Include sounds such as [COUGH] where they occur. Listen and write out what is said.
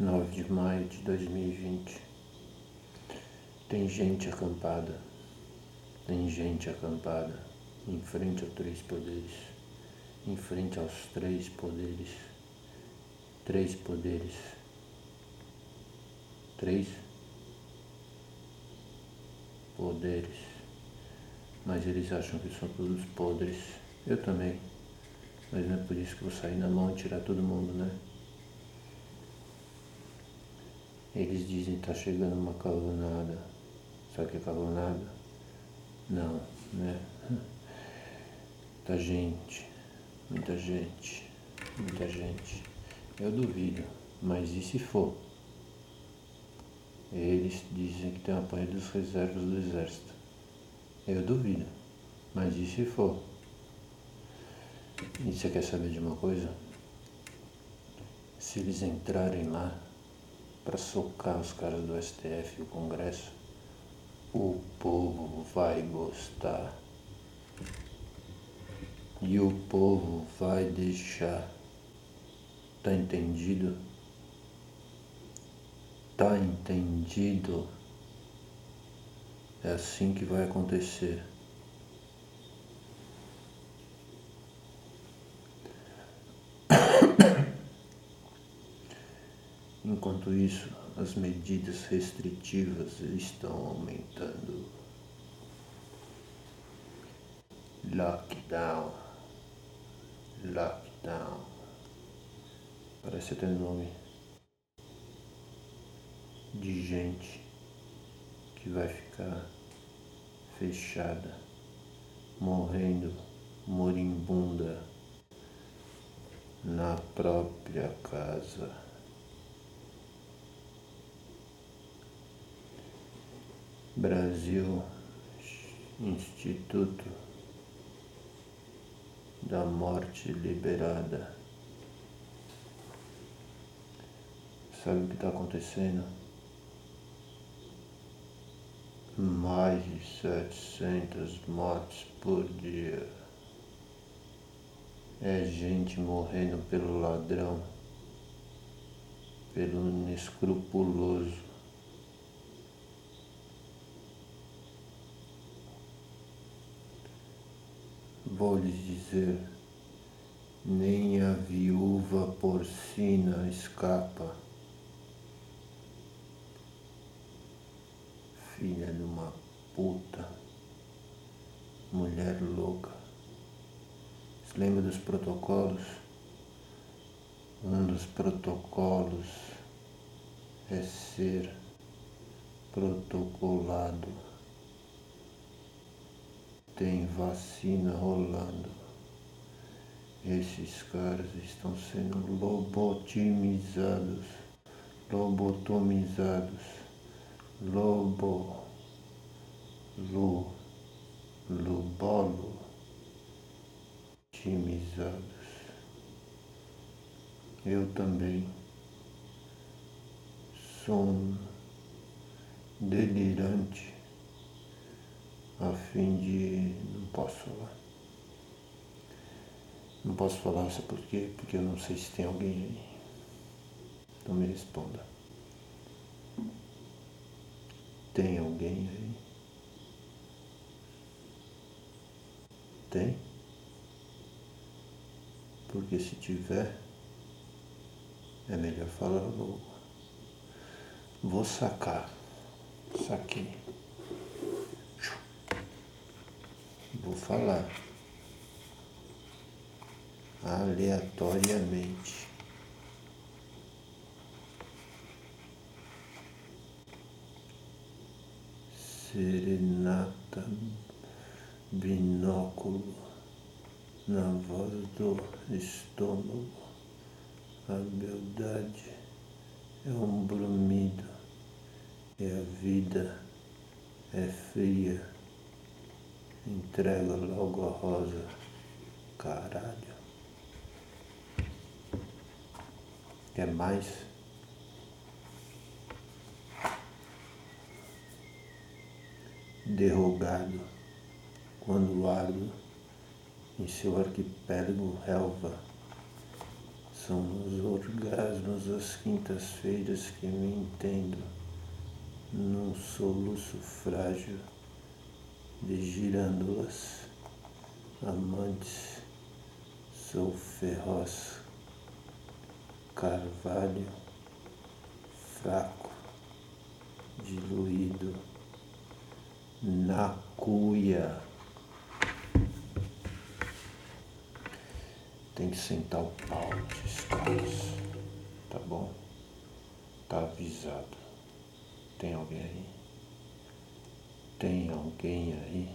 9 de maio de 2020. Tem gente acampada, tem gente acampada. Em frente aos três poderes, em frente aos três poderes, três poderes, três poderes, mas eles acham que são todos podres. Eu também, mas não é por isso que vou sair na mão e tirar todo mundo, né? Eles dizem que tá chegando uma calonada. Sabe o que é calonada? Não, né? [LAUGHS] Muita gente, muita gente, muita gente. Eu duvido, mas e se for? Eles dizem que tem apoio dos reservas do exército. Eu duvido, mas e se for? E você quer saber de uma coisa? Se eles entrarem lá, para socar os caras do STF e o Congresso, o povo vai gostar. E o povo vai deixar. Tá entendido? Tá entendido? É assim que vai acontecer. Enquanto isso, as medidas restritivas estão aumentando. Lockdown. Lockdown. Parece até nome de gente que vai ficar fechada, morrendo moribunda na própria casa. Brasil Instituto da Morte Liberada. Sabe o que está acontecendo? Mais de 700 mortes por dia. É gente morrendo pelo ladrão, pelo inescrupuloso lhes dizer, nem a viúva porcina escapa. Filha de uma puta, mulher louca. Se lembra dos protocolos? Um dos protocolos é ser protocolado tem vacina rolando. Esses caras estão sendo lobotimizados, lobotomizados, lobo, lu, lubolo, timizados. Eu também sou delirante a fim de. Não posso falar. Não posso falar, sabe por quê? Porque eu não sei se tem alguém aí. Então me responda. Tem alguém aí? Tem? Porque se tiver, é melhor falar logo. Vou sacar. Saquei. Vou falar aleatoriamente. Serenata, binóculo na voz do estômago. A beldade é um brumido e a vida é fria. Entrega logo a rosa, caralho. Quer mais? Derrogado, quando ardo em seu arquipélago relva, São os orgasmos das quintas-feiras que me entendo num soluço frágil de girândolas, amantes, sou feroz, carvalho, fraco, diluído, na cuia. Tem que sentar o pau, descalço, tá bom? Tá avisado. Tem alguém aí? Tem alguém aí?